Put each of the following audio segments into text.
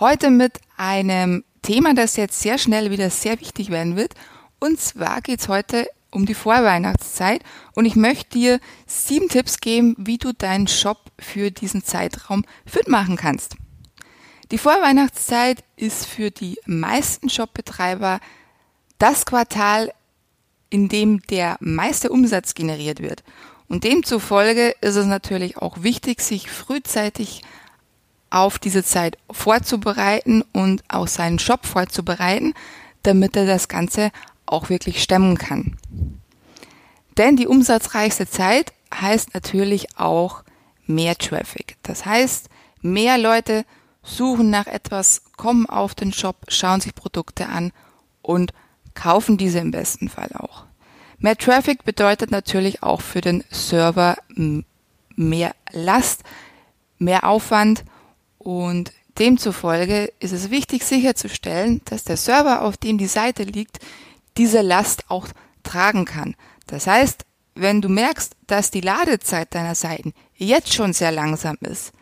Heute mit einem Thema, das jetzt sehr schnell wieder sehr wichtig werden wird. Und zwar geht es heute um die Vorweihnachtszeit und ich möchte dir sieben Tipps geben, wie du deinen Shop für diesen Zeitraum fit machen kannst. Die Vorweihnachtszeit ist für die meisten Shopbetreiber das Quartal, in dem der meiste Umsatz generiert wird. Und demzufolge ist es natürlich auch wichtig, sich frühzeitig auf diese Zeit vorzubereiten und auch seinen Shop vorzubereiten, damit er das Ganze auch wirklich stemmen kann. Denn die umsatzreichste Zeit heißt natürlich auch mehr Traffic. Das heißt, mehr Leute suchen nach etwas, kommen auf den Shop, schauen sich Produkte an und kaufen diese im besten Fall auch. Mehr Traffic bedeutet natürlich auch für den Server mehr Last, mehr Aufwand und demzufolge ist es wichtig sicherzustellen, dass der Server, auf dem die Seite liegt, diese Last auch tragen kann. Das heißt, wenn du merkst, dass die Ladezeit deiner Seiten jetzt schon sehr langsam ist,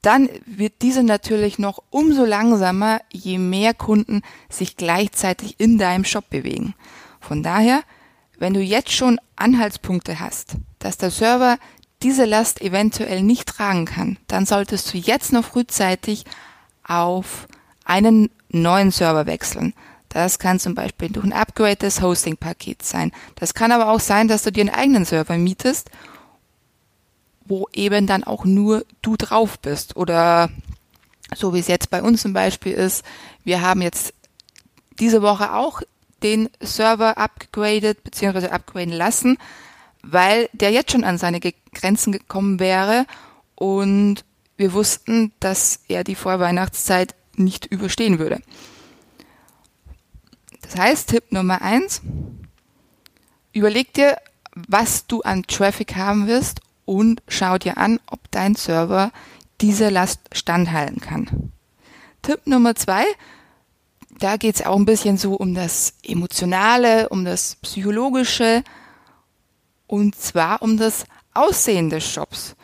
dann wird diese natürlich noch umso langsamer, je mehr Kunden sich gleichzeitig in deinem Shop bewegen. Von daher, wenn du jetzt schon Anhaltspunkte hast, dass der Server diese Last eventuell nicht tragen kann, dann solltest du jetzt noch frühzeitig auf einen neuen Server wechseln. Das kann zum Beispiel durch ein Upgrade des Hosting-Pakets sein. Das kann aber auch sein, dass du dir einen eigenen Server mietest, wo eben dann auch nur du drauf bist. Oder so wie es jetzt bei uns zum Beispiel ist, wir haben jetzt diese Woche auch den Server upgraded bzw. upgraden lassen weil der jetzt schon an seine Grenzen gekommen wäre und wir wussten, dass er die Vorweihnachtszeit nicht überstehen würde. Das heißt, Tipp Nummer eins, überleg dir, was du an Traffic haben wirst und schau dir an, ob dein Server diese Last standhalten kann. Tipp Nummer zwei, da geht es auch ein bisschen so um das Emotionale, um das Psychologische. Und zwar um das Aussehen des Shops.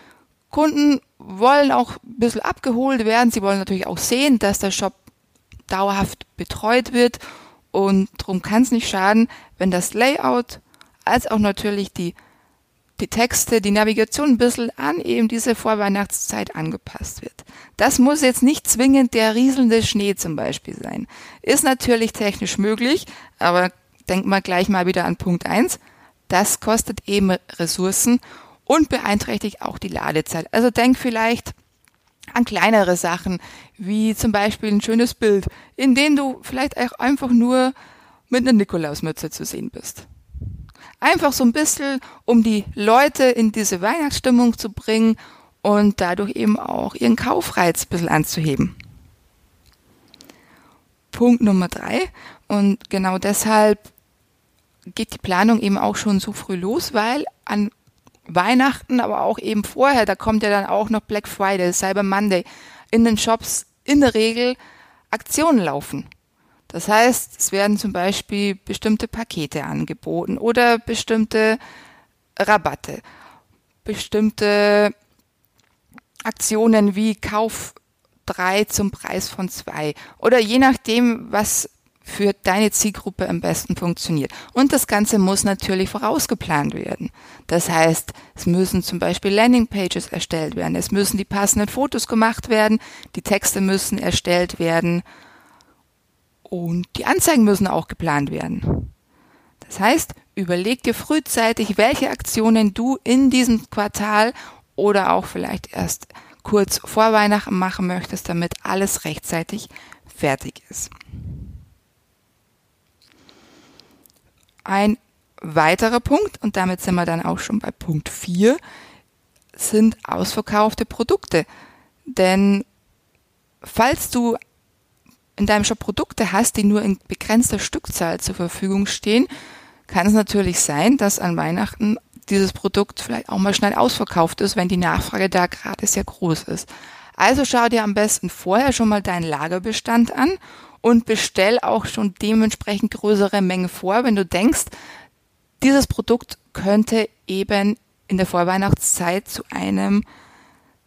Kunden wollen auch ein bisschen abgeholt werden. Sie wollen natürlich auch sehen, dass der Shop dauerhaft betreut wird. Und darum kann es nicht schaden, wenn das Layout als auch natürlich die, die Texte, die Navigation ein bisschen an eben diese Vorweihnachtszeit angepasst wird. Das muss jetzt nicht zwingend der rieselnde Schnee zum Beispiel sein. Ist natürlich technisch möglich, aber denkt mal gleich mal wieder an Punkt eins das kostet eben Ressourcen und beeinträchtigt auch die Ladezeit. Also denk vielleicht an kleinere Sachen, wie zum Beispiel ein schönes Bild, in dem du vielleicht auch einfach nur mit einer Nikolausmütze zu sehen bist. Einfach so ein bisschen, um die Leute in diese Weihnachtsstimmung zu bringen und dadurch eben auch ihren Kaufreiz ein bisschen anzuheben. Punkt Nummer drei. Und genau deshalb geht die Planung eben auch schon so früh los, weil an Weihnachten, aber auch eben vorher, da kommt ja dann auch noch Black Friday, Cyber Monday, in den Shops in der Regel Aktionen laufen. Das heißt, es werden zum Beispiel bestimmte Pakete angeboten oder bestimmte Rabatte, bestimmte Aktionen wie Kauf drei zum Preis von zwei oder je nachdem, was für deine Zielgruppe am besten funktioniert. Und das Ganze muss natürlich vorausgeplant werden. Das heißt, es müssen zum Beispiel Landingpages erstellt werden, es müssen die passenden Fotos gemacht werden, die Texte müssen erstellt werden und die Anzeigen müssen auch geplant werden. Das heißt, überleg dir frühzeitig, welche Aktionen du in diesem Quartal oder auch vielleicht erst kurz vor Weihnachten machen möchtest, damit alles rechtzeitig fertig ist. Ein weiterer Punkt, und damit sind wir dann auch schon bei Punkt 4, sind ausverkaufte Produkte. Denn falls du in deinem Shop Produkte hast, die nur in begrenzter Stückzahl zur Verfügung stehen, kann es natürlich sein, dass an Weihnachten dieses Produkt vielleicht auch mal schnell ausverkauft ist, wenn die Nachfrage da gerade sehr groß ist. Also schau dir am besten vorher schon mal deinen Lagerbestand an und bestell auch schon dementsprechend größere Mengen vor, wenn du denkst, dieses Produkt könnte eben in der Vorweihnachtszeit zu einem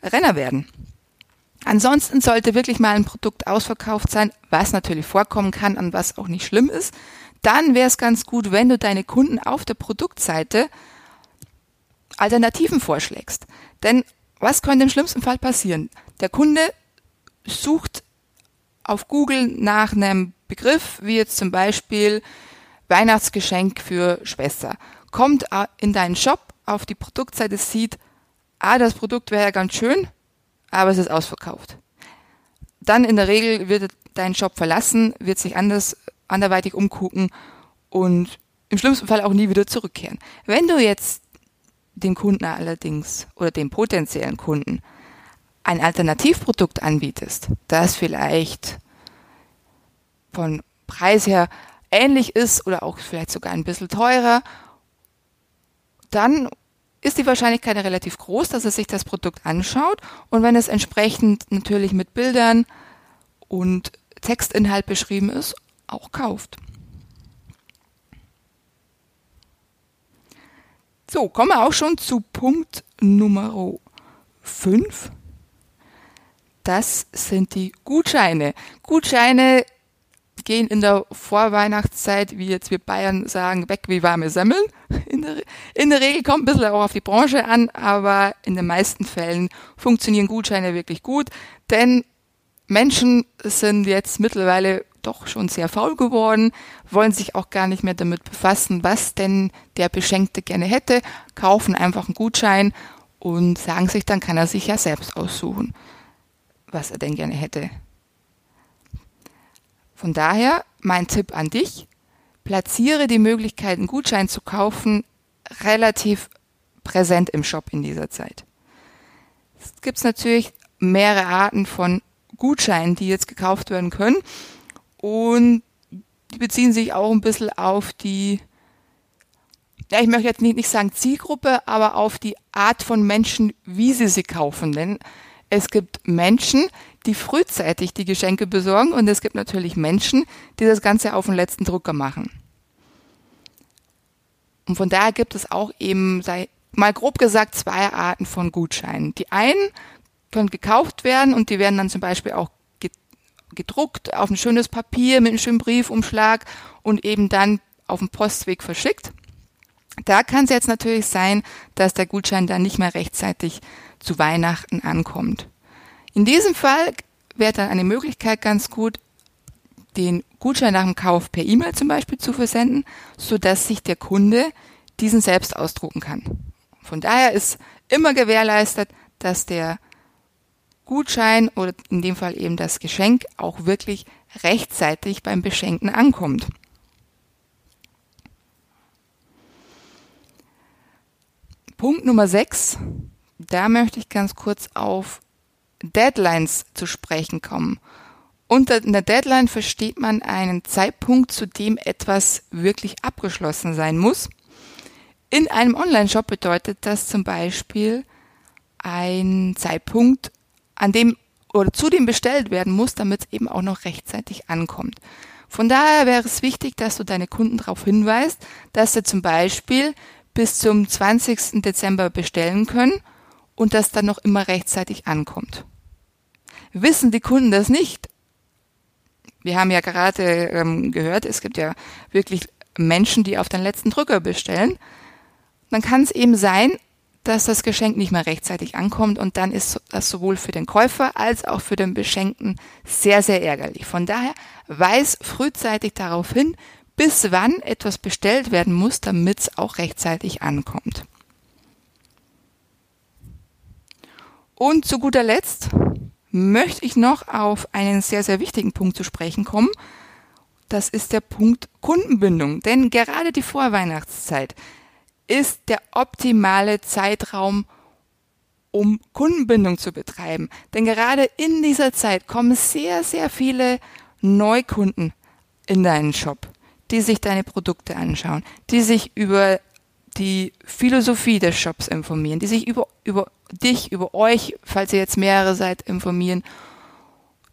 Renner werden. Ansonsten sollte wirklich mal ein Produkt ausverkauft sein, was natürlich vorkommen kann und was auch nicht schlimm ist. Dann wäre es ganz gut, wenn du deine Kunden auf der Produktseite Alternativen vorschlägst. Denn was könnte im schlimmsten Fall passieren? Der Kunde sucht auf Google nach einem Begriff, wie jetzt zum Beispiel Weihnachtsgeschenk für Schwester, kommt in deinen Shop auf die Produktseite, sieht, ah, das Produkt wäre ja ganz schön, aber es ist ausverkauft. Dann in der Regel wird dein Shop verlassen, wird sich anders, anderweitig umgucken und im schlimmsten Fall auch nie wieder zurückkehren. Wenn du jetzt dem Kunden allerdings oder dem potenziellen Kunden ein Alternativprodukt anbietest, das vielleicht von Preis her ähnlich ist oder auch vielleicht sogar ein bisschen teurer, dann ist die Wahrscheinlichkeit relativ groß, dass er sich das Produkt anschaut und wenn es entsprechend natürlich mit Bildern und Textinhalt beschrieben ist, auch kauft. So, kommen wir auch schon zu Punkt Nummer 5. Das sind die Gutscheine. Gutscheine gehen in der Vorweihnachtszeit, wie jetzt wir Bayern sagen, weg wie warme Semmeln. In der, in der Regel kommt ein bisschen auch auf die Branche an, aber in den meisten Fällen funktionieren Gutscheine wirklich gut, denn Menschen sind jetzt mittlerweile doch schon sehr faul geworden, wollen sich auch gar nicht mehr damit befassen, was denn der Beschenkte gerne hätte, kaufen einfach einen Gutschein und sagen sich, dann kann er sich ja selbst aussuchen, was er denn gerne hätte. Von daher mein Tipp an dich, platziere die Möglichkeit, einen Gutschein zu kaufen, relativ präsent im Shop in dieser Zeit. Es gibt natürlich mehrere Arten von Gutscheinen, die jetzt gekauft werden können. Und die beziehen sich auch ein bisschen auf die, ja, ich möchte jetzt nicht, nicht sagen Zielgruppe, aber auf die Art von Menschen, wie sie sie kaufen. Denn es gibt Menschen, die frühzeitig die Geschenke besorgen und es gibt natürlich Menschen, die das Ganze auf den letzten Drucker machen. Und von daher gibt es auch eben, sei mal grob gesagt, zwei Arten von Gutscheinen. Die einen können gekauft werden und die werden dann zum Beispiel auch gedruckt auf ein schönes Papier mit einem schönen Briefumschlag und eben dann auf dem Postweg verschickt. Da kann es jetzt natürlich sein, dass der Gutschein dann nicht mehr rechtzeitig zu Weihnachten ankommt. In diesem Fall wäre dann eine Möglichkeit ganz gut, den Gutschein nach dem Kauf per E-Mail zum Beispiel zu versenden, so dass sich der Kunde diesen selbst ausdrucken kann. Von daher ist immer gewährleistet, dass der Gutschein oder in dem Fall eben das Geschenk auch wirklich rechtzeitig beim Beschenken ankommt. Punkt Nummer 6. Da möchte ich ganz kurz auf Deadlines zu sprechen kommen. Unter einer Deadline versteht man einen Zeitpunkt, zu dem etwas wirklich abgeschlossen sein muss. In einem Online-Shop bedeutet das zum Beispiel ein Zeitpunkt, an dem oder zu dem bestellt werden muss, damit es eben auch noch rechtzeitig ankommt. Von daher wäre es wichtig, dass du deine Kunden darauf hinweist, dass sie zum Beispiel bis zum 20. Dezember bestellen können und das dann noch immer rechtzeitig ankommt. Wissen die Kunden das nicht? Wir haben ja gerade ähm, gehört, es gibt ja wirklich Menschen, die auf den letzten Drücker bestellen. Dann kann es eben sein, dass das Geschenk nicht mehr rechtzeitig ankommt und dann ist das sowohl für den Käufer als auch für den Beschenkten sehr, sehr ärgerlich. Von daher weiß frühzeitig darauf hin, bis wann etwas bestellt werden muss, damit es auch rechtzeitig ankommt. Und zu guter Letzt möchte ich noch auf einen sehr, sehr wichtigen Punkt zu sprechen kommen. Das ist der Punkt Kundenbindung. Denn gerade die Vorweihnachtszeit ist der optimale Zeitraum, um Kundenbindung zu betreiben. Denn gerade in dieser Zeit kommen sehr, sehr viele Neukunden in deinen Shop, die sich deine Produkte anschauen, die sich über die Philosophie des Shops informieren, die sich über, über dich, über euch, falls ihr jetzt mehrere seid, informieren,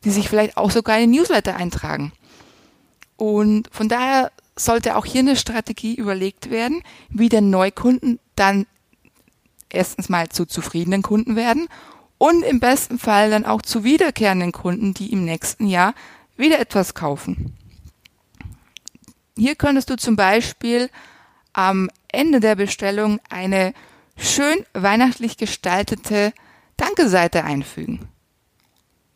die sich vielleicht auch sogar in Newsletter eintragen. Und von daher sollte auch hier eine Strategie überlegt werden, wie der Neukunden dann erstens mal zu zufriedenen Kunden werden und im besten Fall dann auch zu wiederkehrenden Kunden, die im nächsten Jahr wieder etwas kaufen. Hier könntest du zum Beispiel am Ende der Bestellung eine schön weihnachtlich gestaltete Danke-Seite einfügen.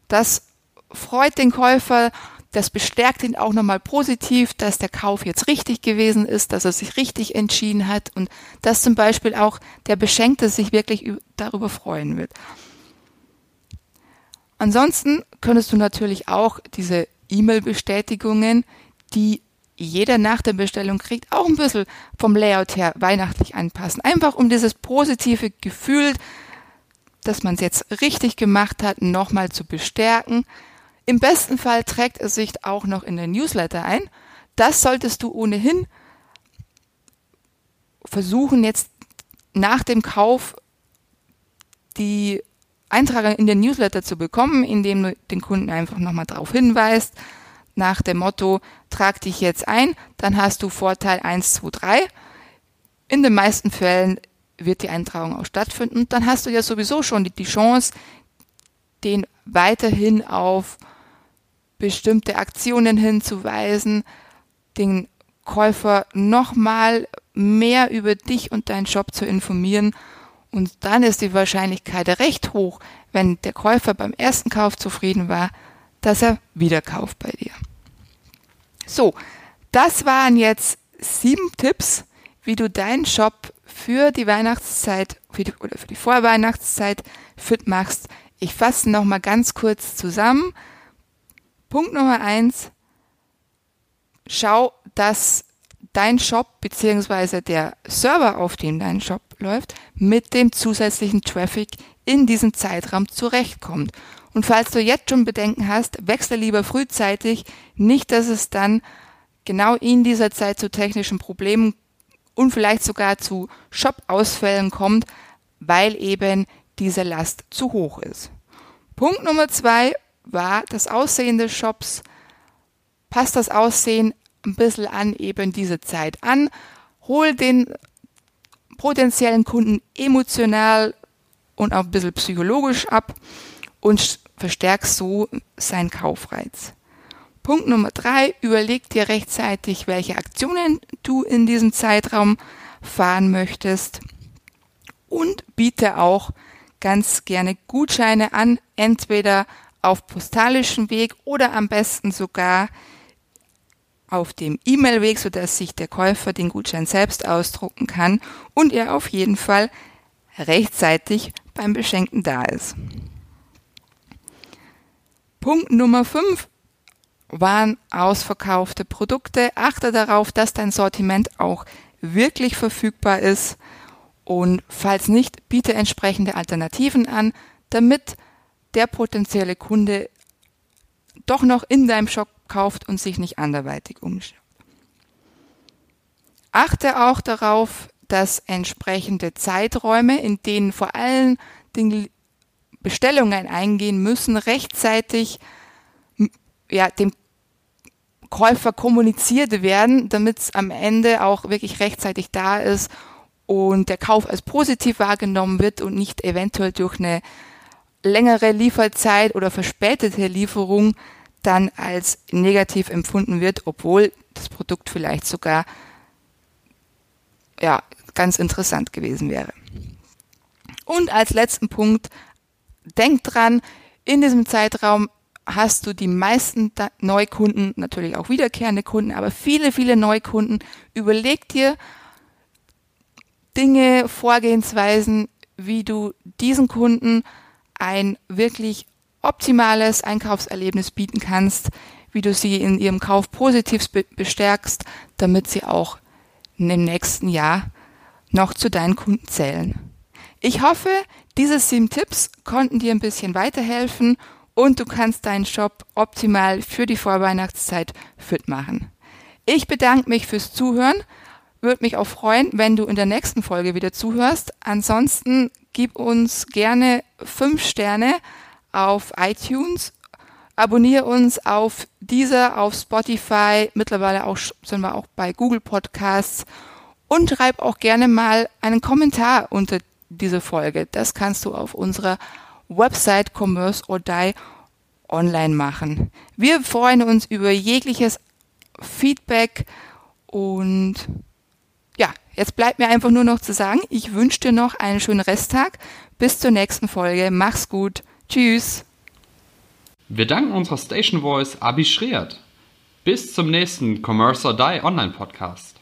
Das freut den Käufer, das bestärkt ihn auch nochmal positiv, dass der Kauf jetzt richtig gewesen ist, dass er sich richtig entschieden hat und dass zum Beispiel auch der Beschenkte sich wirklich darüber freuen wird. Ansonsten könntest du natürlich auch diese E-Mail-Bestätigungen, die jeder nach der Bestellung kriegt, auch ein bisschen vom Layout her weihnachtlich anpassen. Einfach um dieses positive Gefühl, dass man es jetzt richtig gemacht hat, nochmal zu bestärken. Im besten Fall trägt es sich auch noch in den Newsletter ein. Das solltest du ohnehin versuchen, jetzt nach dem Kauf die Eintragung in den Newsletter zu bekommen, indem du den Kunden einfach nochmal darauf hinweist, nach dem Motto, trag dich jetzt ein, dann hast du Vorteil 1, 2, 3. In den meisten Fällen wird die Eintragung auch stattfinden. Und dann hast du ja sowieso schon die, die Chance, den weiterhin auf bestimmte Aktionen hinzuweisen, den Käufer nochmal mehr über dich und deinen Shop zu informieren. Und dann ist die Wahrscheinlichkeit recht hoch, wenn der Käufer beim ersten Kauf zufrieden war, dass er wieder kauft bei dir. So, das waren jetzt sieben Tipps, wie du deinen Shop für die Weihnachtszeit für die, oder für die Vorweihnachtszeit fit machst. Ich fasse noch mal ganz kurz zusammen. Punkt Nummer eins: Schau, dass dein Shop bzw. der Server, auf dem dein Shop läuft, mit dem zusätzlichen Traffic in diesem Zeitraum zurechtkommt. Und falls du jetzt schon Bedenken hast, wechsle lieber frühzeitig, nicht, dass es dann genau in dieser Zeit zu technischen Problemen und vielleicht sogar zu Shop-Ausfällen kommt, weil eben diese Last zu hoch ist. Punkt Nummer zwei war das Aussehen des Shops. Passt das Aussehen ein bisschen an eben diese Zeit an. Hol den potenziellen Kunden emotional und auch ein bisschen psychologisch ab und verstärkst so seinen Kaufreiz. Punkt Nummer drei, überleg dir rechtzeitig, welche Aktionen du in diesem Zeitraum fahren möchtest und biete auch ganz gerne Gutscheine an, entweder auf postalischem Weg oder am besten sogar auf dem E-Mail-Weg, sodass sich der Käufer den Gutschein selbst ausdrucken kann und er auf jeden Fall rechtzeitig beim Beschenken da ist. Punkt Nummer 5 waren ausverkaufte Produkte. Achte darauf, dass dein Sortiment auch wirklich verfügbar ist und falls nicht, biete entsprechende Alternativen an, damit der potenzielle Kunde doch noch in deinem Shop kauft und sich nicht anderweitig umschaut. Achte auch darauf, dass entsprechende Zeiträume, in denen vor allen Dingen Bestellungen eingehen müssen, rechtzeitig ja, dem Käufer kommuniziert werden, damit es am Ende auch wirklich rechtzeitig da ist und der Kauf als positiv wahrgenommen wird und nicht eventuell durch eine längere Lieferzeit oder verspätete Lieferung dann als negativ empfunden wird, obwohl das Produkt vielleicht sogar ja, ganz interessant gewesen wäre. Und als letzten Punkt denk dran, in diesem Zeitraum hast du die meisten Neukunden, natürlich auch wiederkehrende Kunden, aber viele, viele Neukunden. Überleg dir Dinge, Vorgehensweisen, wie du diesen Kunden ein wirklich optimales Einkaufserlebnis bieten kannst, wie du sie in ihrem Kauf positiv bestärkst, damit sie auch dem nächsten Jahr noch zu deinen Kunden zählen. Ich hoffe, diese sieben Tipps konnten dir ein bisschen weiterhelfen und du kannst deinen Shop optimal für die Vorweihnachtszeit fit machen. Ich bedanke mich fürs Zuhören. Würde mich auch freuen, wenn du in der nächsten Folge wieder zuhörst. Ansonsten gib uns gerne fünf Sterne auf iTunes. Abonniere uns auf dieser, auf Spotify. Mittlerweile auch, sind wir auch bei Google Podcasts. Und schreib auch gerne mal einen Kommentar unter diese Folge. Das kannst du auf unserer Website Commerce or Die online machen. Wir freuen uns über jegliches Feedback und ja, jetzt bleibt mir einfach nur noch zu sagen, ich wünsche dir noch einen schönen Resttag. Bis zur nächsten Folge. Mach's gut. Tschüss. Wir danken unserer Station Voice Abi Schreert. Bis zum nächsten Commerce or Die Online Podcast.